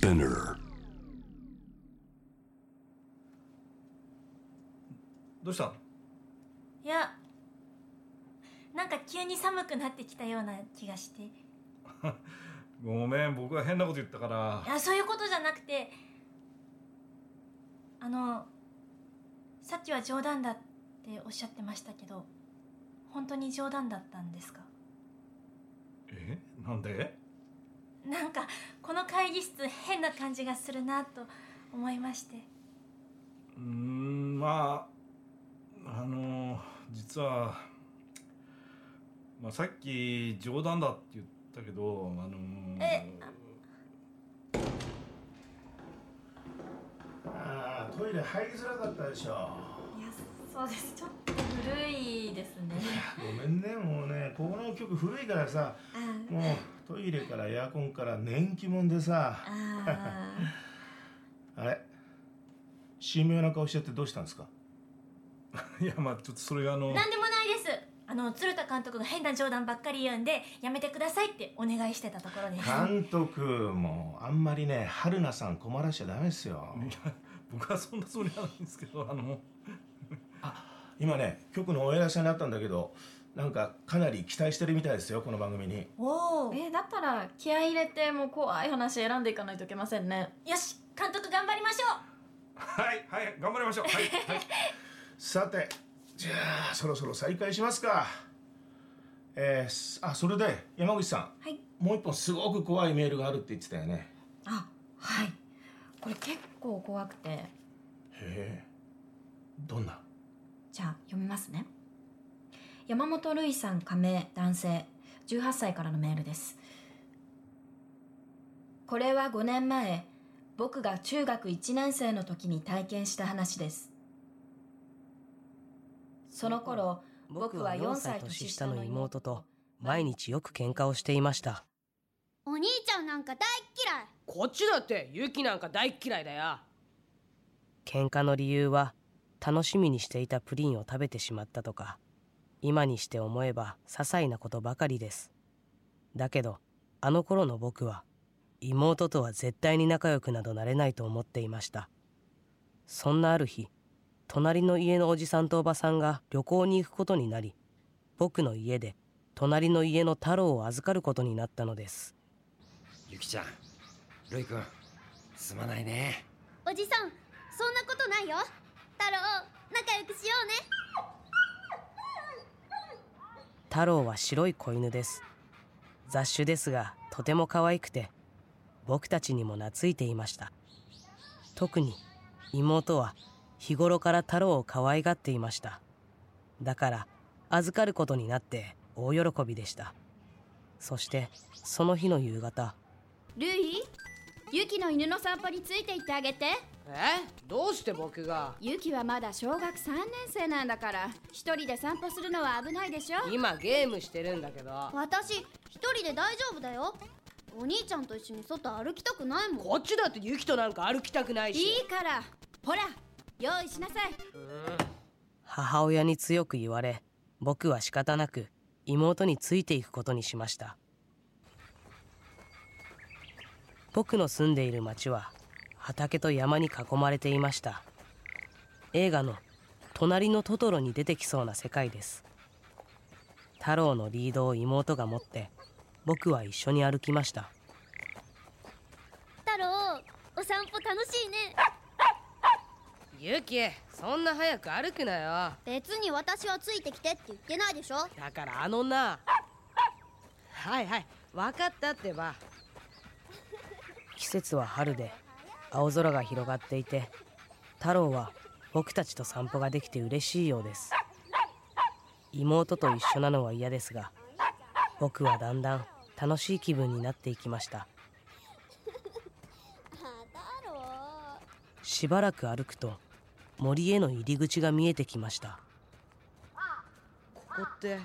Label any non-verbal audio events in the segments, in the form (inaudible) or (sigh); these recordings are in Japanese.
Spinner. どうした？のいやなんか急に寒くなってきたような気がして。い (laughs) ごめん僕が変なこと言ったから。やそういうことじゃなくてあのさっきは冗談だっておっしゃってましたけど本当に冗談だったんですか？え？なんで？なんかこの会議室変な感じがするなと思いまして。うーんまああの実は、まあ、さっき冗談だって言ったけどあのえああトイレ入りづらかったでしょ。いやそうです。ちょっと古いですね。ごめんねもうねこの曲古いからさあもうトイレからエアコンから年季もんでさ。あ (laughs) あれ？神妙な顔しちゃってどうしたんですか？(laughs) いやまあちょっとそれがあのなんでもないです。あの鶴田監督が変な冗談ばっかり言うんでやめてくださいってお願いしてたところです。監督もうあんまりね春菜さん困らしちゃダメですよ。いや僕はそんなつもりはないんですけどあの今ね局のお偉いさんになったんだけどなんかかなり期待してるみたいですよこの番組に。おおえーだったら気合い入れてもう怖い話選んでいかないといけませんね。よし監督頑張りましょはいはい頑張りましょう。はい、はい、さてじゃあそろそろ再開しますか。えーすあそれで山口さん。はい。もう一本すごく怖いメールがあるって言ってたよね。あはい。これ結構怖くて。へえどんな？じゃあ読みますね。山本瑠衣さん加盟男性。18歳からのメールです。これは5年前僕が中学1年生の時に体験した話です。その頃僕は4歳年下の妹と毎日よく喧嘩をしていました。お兄ちゃんなんか大っ嫌い。こっちだってユキなんか大っ嫌いだよ。喧嘩の理由は楽しみにしていたプリンを食べてしまったとか今にして思えば些細なことばかりです。だけどあの頃の僕は妹とは絶対に仲良くなどなれないと思っていました。そんなある日隣の家のおじさんとおばさんが旅行に行くことになり僕の家で隣の家の太郎を預かることになったのです。ゆきちゃんるいくんすまないね。おじさんそんなことないよ太郎仲良くしようね。太郎は白い子犬です。雑種ですがとても可愛くて僕たちにも懐いていました。特に妹は日頃から太郎を可愛がっていました。だから預かることになって大喜びでした。そしてその日の夕方。ルイ？ユキの犬の散歩について行ってあげて。え？どうして僕が？ユキはまだ小学3年生なんだから。一人で散歩するのは危ないでしょ？今ゲームしてるんだけど。私一人で大丈夫だよ。お兄ちゃんと一緒に外歩きたくないもん。こっちだってユキとなんか歩きたくないし。いいから。ほら用意しなさい。母親に強く言われ僕は仕方なく妹についていくことにしました僕の住んでいる町は畑と山に囲まれていました。映画の「隣のトトロ」に出てきそうな世界です。太郎のリードを妹が持って僕は一緒に歩きました。太郎お散歩楽しいね。ユキそんな早く歩くなよ。別に私はついてきてって言ってないでしょ。だからあのな。はいはい分かったってば季節は春で青空が広がっていて太郎は僕たちと散歩ができて嬉しいようです。妹と一緒なのは嫌ですが僕はだんだん楽しい気分になっていきました。しばらく歩くと森への入り口が見えてきました。ここって。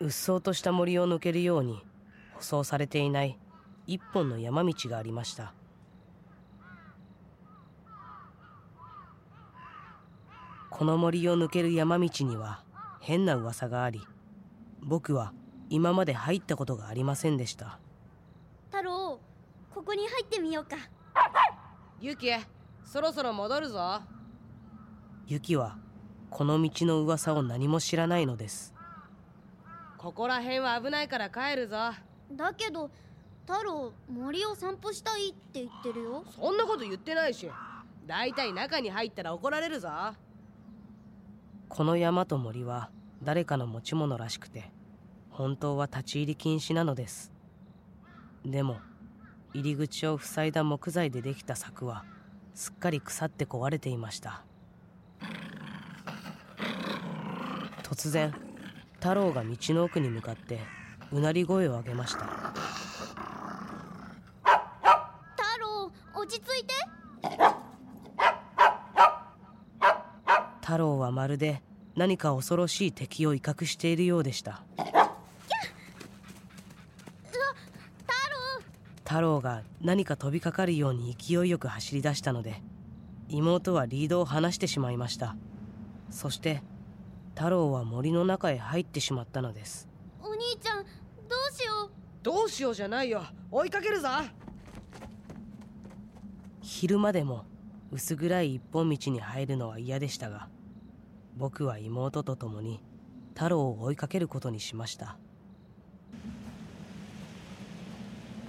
うっそうとした森を抜けるように舗装されていない一本の山道がありました。この森を抜ける山道には変な噂があり僕は今まで入ったことがありませんでした。太郎こに入ってみようか。ユキそろそろ戻るぞ。ユキはこの道の噂を何も知らないのです。ここら辺は危ないから帰るぞ。だけど太郎森を散歩したいって言ってるよ。そんなこと言ってないし。だいたい中に入ったら怒られるぞ。この山と森は誰かの持ち物らしくて本当は立ち入り禁止なのです。でも入り口を塞いだ木材でできた柵はすっかり腐って壊れていました。突然太郎が道の奥に向かってうなり声を上げました太郎落ち着いて太郎はまるで何か恐ろしい敵を威嚇しているようでした。太郎。が何か飛びかかるように勢いよく走り出したので妹はリードを離してしまいました。そして太郎は森の中へ入ってしまったのです。お兄ちゃんどうしよう。どうしようじゃないよ。追いかけるぞ。昼間でも薄暗い一本道に入るのは嫌でしたが僕は妹と共に太郎を追いかけることにしました。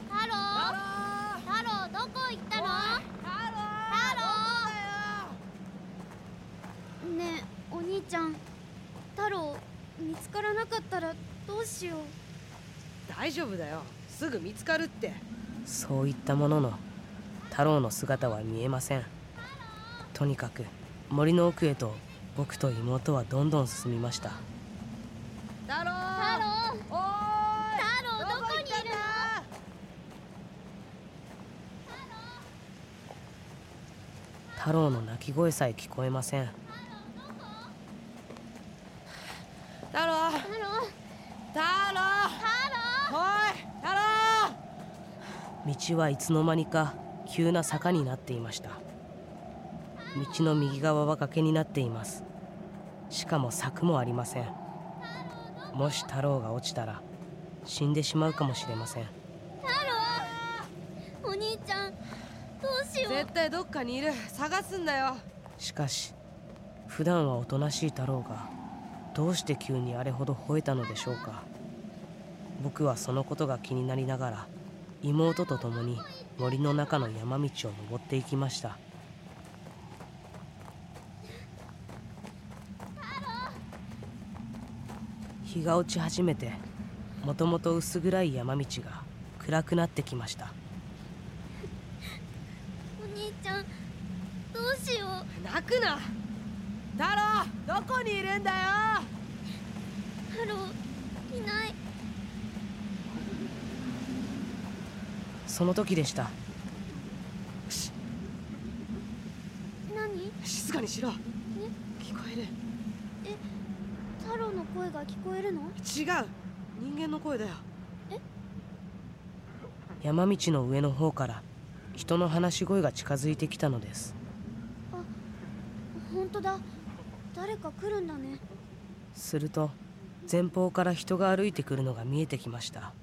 太郎太郎どこ行ったの？ねえお兄ちゃん太郎見つからなかったらどうしよう。大丈夫だよ。すぐ見つかるって。そういったものの太郎の姿は見えません。とにかく森の奥へと僕と妹はどんどん進みました。太郎。太郎おーい太郎。どこにいるの太郎の泣き声さえ聞こえません。太郎。太郎。太郎。太郎。道はいつの間にか急な坂になっていました道の右側は崖になっています。しかも柵もありません。もし太郎が落ちたら死んでしまうかもしれません。お兄ちゃんどうしよう。絶対どっかにいる。探すんだよ。しかし普段はおとなしい太郎がどうして急にあれほど吠えたのでしょうか。僕はそのことが気になりながら妹と共に森の中の山道を登っていきました日が落ち始めてもともと薄暗い山道が暗くなってきました。お兄ちゃんどうしよう。泣くな。太郎どこにいるんだよ。太郎いない。その時でした。何？静かにしろ。聞こえる声が聞こえるの？違う。人間の声だよ。山道の上の方から人の話し声が近づいてきたのです。本当だ。誰か来るんだね。すると前方から人が歩いてくるのが見えてきました。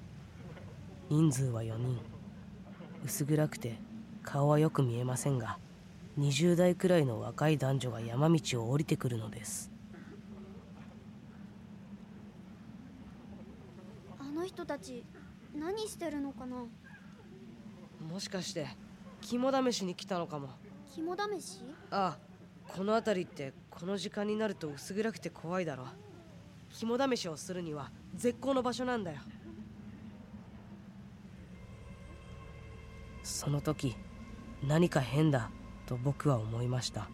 人数は4人。薄暗くて顔はよく見えませんが20代くらいの若い男女が山道を降りてくるのですあの人たち何してるのかな？もしかして肝試しに来たのかも。肝試し？ああこの辺りってこの時間になると薄暗くて怖いだろ。肝試しをするには絶好の場所なんだよ。その時何か変だと僕は思いました。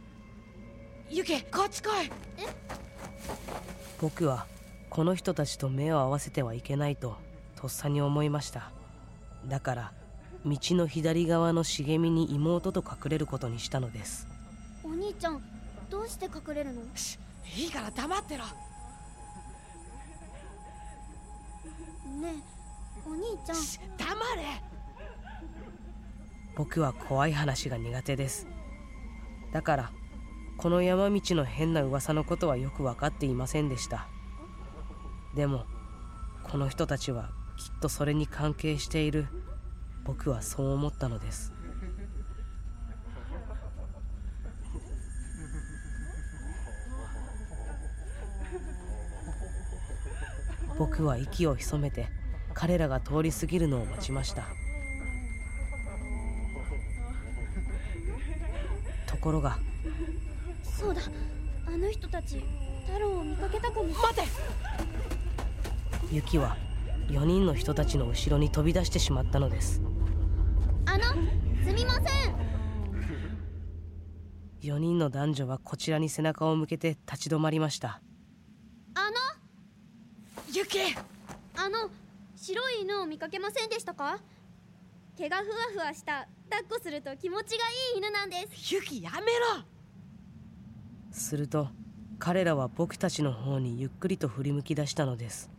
ユキこっち来い！僕はこの人たちと目を合わせてはいけないととっさに思いました。だから道の左側の茂みに妹と隠れることにしたのです。お兄ちゃんどうして隠れるの？しいいから黙ってろ。ねえお兄ちゃん。し黙れ。僕は怖い話が苦手です。だからこの山道の変な噂のことはよく分かっていませんでした。でもこの人たちはきっとそれに関係している。僕はそう思ったのです。僕は息を潜めて彼らが通り過ぎるのを待ちました。ところがそうだ。あの人たち太郎を見かけたかも。待て！ユキは4人の人たちの後ろに飛び出してしまったのです。あのすみません。4人の男女はこちらに背中を向けて立ち止まりました。あのユキあの白い犬を見かけませんでしたか？毛がふわふわした抱っこすると気持ちがいい犬なんです。ユキやめろ！すると彼らは僕たちの方にゆっくりと振り向き出したのです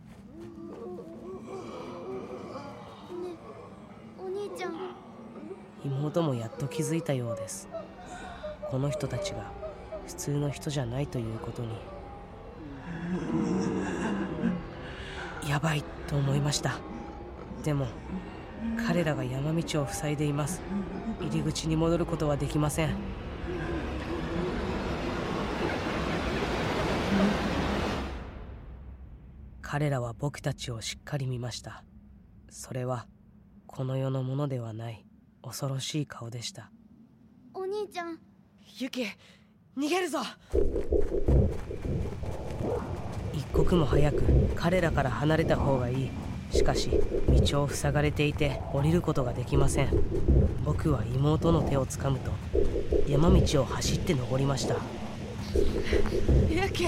妹もやっと気づいたようです。この人たちが普通の人じゃないということに。やばいと思いました。でも彼らが山道を塞いでいます。入り口に戻ることはできません。彼らは僕たちをしっかり見ました。それはこの世のものではない。恐ろしい顔でした。お兄ちゃん。ユキ逃げるぞ。一刻も早く彼らから離れた方がいい。しかし道を塞がれていて降りることができません。僕は妹の手をつかむと山道を走って登りました。ユキ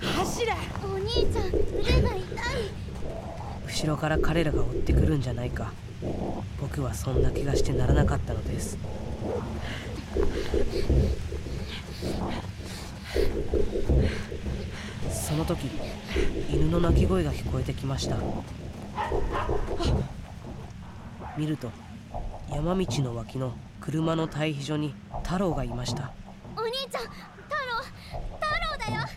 走れ。お兄ちゃん腕が痛い。後ろから彼らが追ってくるんじゃないか僕はそんな気がしてならなかったのです。その時犬の鳴き声が聞こえてきました。見ると山道の脇の車の待避所に太郎がいました。お兄ちゃん太郎太郎だよ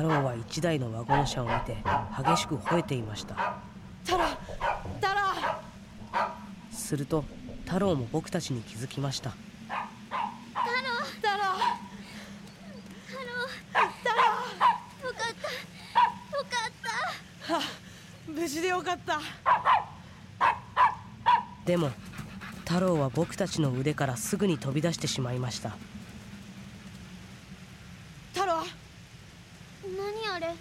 太郎は一台のワゴン車を見て激しく吠えていました。太郎太郎すると太郎も僕たちに気づきました。太郎太郎よかったよかった。あ無事でよかった。でも太郎は僕たちの腕からすぐに飛び出してしまいました太郎何あれ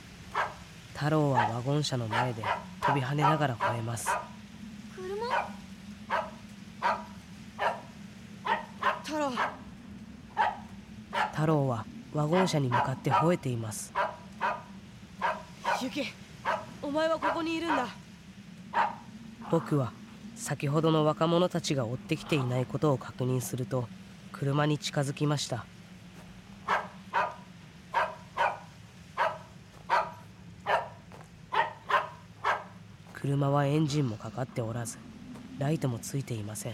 太郎はワゴン車の前で飛び跳ねながら吠えます。車？太郎。太郎はワゴン車に向かって吠えています。ユキお前はここにいるんだ。僕は先ほどの若者たちが追ってきていないことを確認すると車に近づきました車はエンジンもかかっておらずライトもついていません。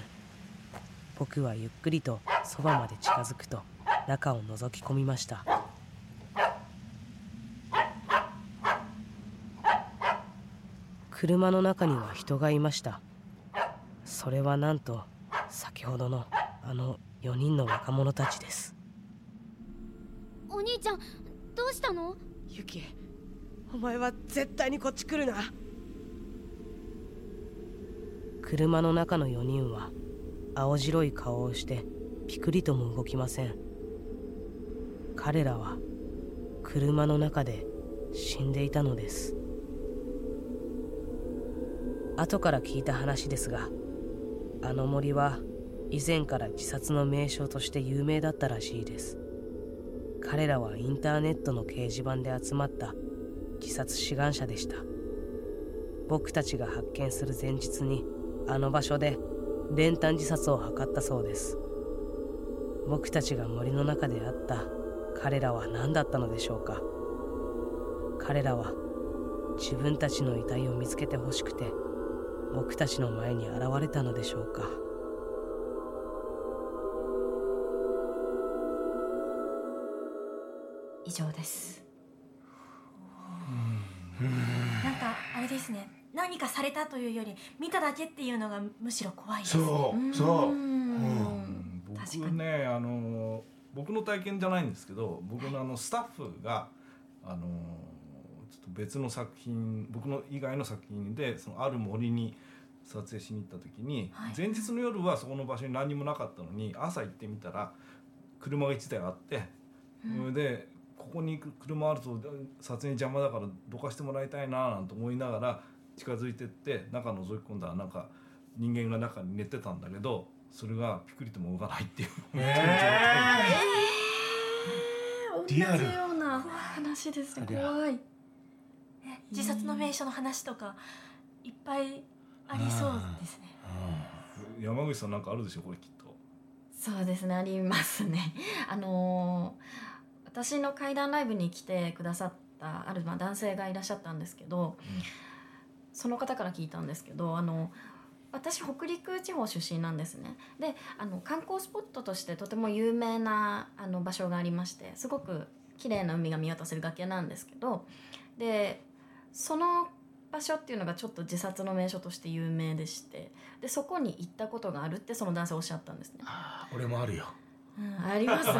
僕はゆっくりとそばまで近づくと中を覗き込みました。車の中には人がいました。それはなんと先ほどのあの4人の若者たちです。お兄ちゃんどうしたの？ユキお前は絶対にこっち来るな車の中の4人は青白い顔をしてピクリとも動きません。彼らは車の中で死んでいたのです。後から聞いた話ですがあの森は以前から自殺の名所として有名だったらしいです。彼らはインターネットの掲示板で集まった自殺志願者でした。僕たちが発見する前日にあの場所で練炭自殺を図ったそうです。僕たちが森の中で会った。彼らは何だったのでしょうか。彼らは自分たちの遺体を見つけてほしくて僕たちの前に現れたのでしょうか。以上です。なんかあれれですね何かされたというより見ただけっていうのがむしろ怖いです。そうそう。うん。僕ねあの僕の体験じゃないんですけど僕のあのスタッフがあのちょっと別の作品僕の以外の作品でそのある森に撮影しに行った時に、はい。前日の夜はそこの場所に何にもなかったのに朝行ってみたら車が1台あって、それでここに車あると撮影に邪魔だからどかしてもらいたいななんて思いながら近づいてって中覗き込んだらなんか人間が中に寝てたんだけどそれがピクリとも動かないっていう。リアル同じような話です怖い。自殺の名所の話とかいっぱいありそうですね。山口さんなんかあるでしょこれきっと。そうですねありますね。(laughs) あのー私の怪談ライブに来てくださったあるまあ男性がいらっしゃったんですけど、その方から聞いたんですけどあの私北陸地方出身なんですねであの観光スポットとしてとても有名なあの場所がありましてすごく綺麗な海が見渡せる崖なんですけどでその場所っていうのがちょっと自殺の名所として有名でしてでそこに行ったことがあるってその男性おっしゃったんですね。あ俺もあるようん、ありますよね。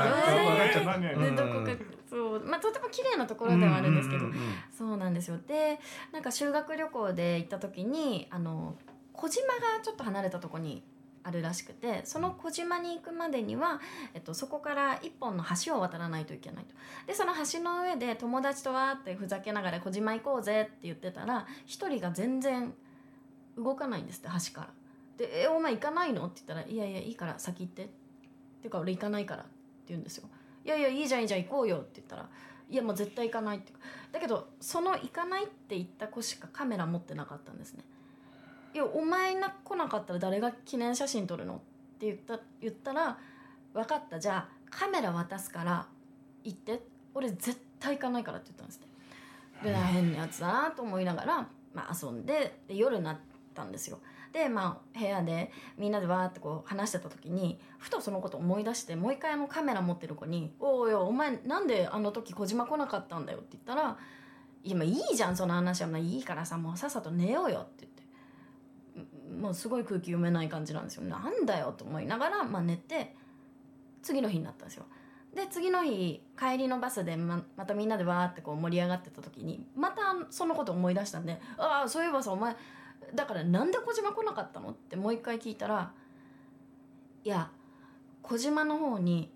どこかそう。まあとても綺麗なところではあるんですけど、そうなんですよ。でなんか修学旅行で行った時にあの小島がちょっと離れたところにあるらしくてその小島に行くまでには、えっと、そこから一本の橋を渡らないといけないと。でその橋の上で友達とわーってふざけながら「小島行こうぜ」って言ってたら一人が全然動かないんですって橋から。で「えお前行かないの?」って言ったら「いやいやいいから先行って」ってていうか俺行かないからって言うんですよ。いやいやいいじゃんいいじゃん行こうよって言ったらいやもう絶対行かないってだけどその行かないって言った子しかカメラ持ってなかったんですね。いやお前な来なかったら誰が記念写真撮るのって言った言ったら分かった。じゃあカメラ渡すから行って。俺絶対行かないからって言ったんですね。で変なやつだなと思いながら、まあ、遊んでで夜になったんですよ。でまあ部屋でみんなでわーってこう話してた時にふとそのこと思い出してもう一回あのカメラ持ってる子に「おおいお前なんであの時小島来なかったんだよ」って言ったら「いやまあいいじゃんその話は。まあいいからさもうさっさと寝ようよ」って言って。もうすごい空気読めない感じなんですよ。なんだよと思いながら、まあ、寝て次の日になったんですよ。で次の日帰りのバスでままたみんなでわーってこう盛り上がってた時にまたそのこと思い出したんで「ああそういえばさお前だからなんで小島来なかったの?」ってもう一回聞いたら「いや小島の方に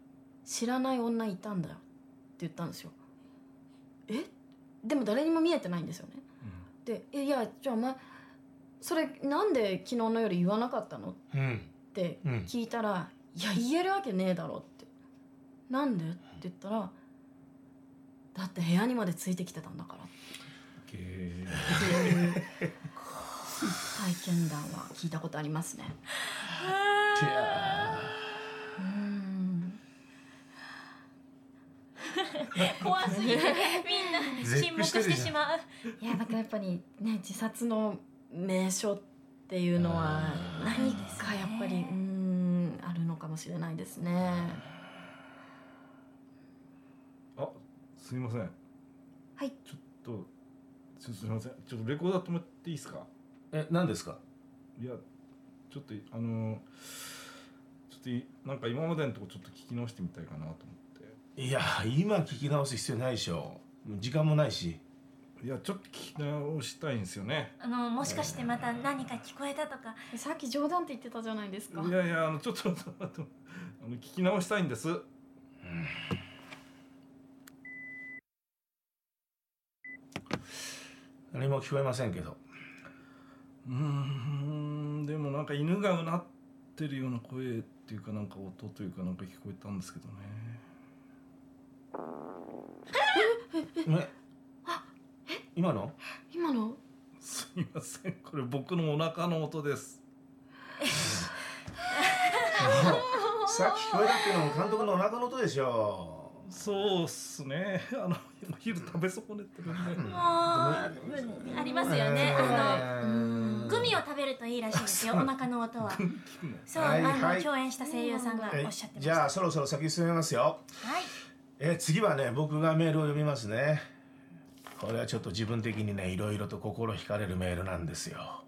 知らない女いたんだよ」って言ったんですよ。え？でも誰にも見えてないんですよね。で「いやじゃあお前それなんで昨日の夜言わなかったの?」うんってうん聞いたら「いや言えるわけねえだろ」って「なんで?」って言ったら「だって部屋にまでついてきてたんだから」っていう (laughs) 体験談は聞いたことありますね。怖すぎてみんな絶沈黙してしまう。いやだからやっぱりね自殺の名所っていうのは何かやっぱりうんあるのかもしれないですね。あすみません。はい。ちょっとちょっとすみません。ちょっとレコーダー止めていいですか？え何ですか？いやちょっとあのちょっといなんか今までのとこちょっと聞き直してみたいかなと思って。いや今聞き直す必要ないでしょ。時間もないし。いやちょっと聞き直したいんですよね。あのもしかしてまた何か聞こえたとか。さっき冗談って言ってたじゃないですか。いやいやあのちょっと (laughs) あの聞き直したいんです。何も聞こえませんけどうーんでもなんか犬がうなってるような声っていうかなんか音というかなんか聞こえたんですけどね。え？今の？今の？すいません。これ僕のお腹の音です。(laughs) さっき聞こえたっていうのも監督のお腹の音でしょそうっすね。(laughs) あのお昼食べ損ねてるんで。もうありますよね。あのグミを食べるといいらしいですよ。お腹の音は。そう、はいあの、はい。共演した声優さんがえおっしゃってました。じゃあそろそろ先進めますよ。はい。え次はね僕がメールを読みますね。これはちょっと自分的にねいろいろと心惹かれるメールなんですよ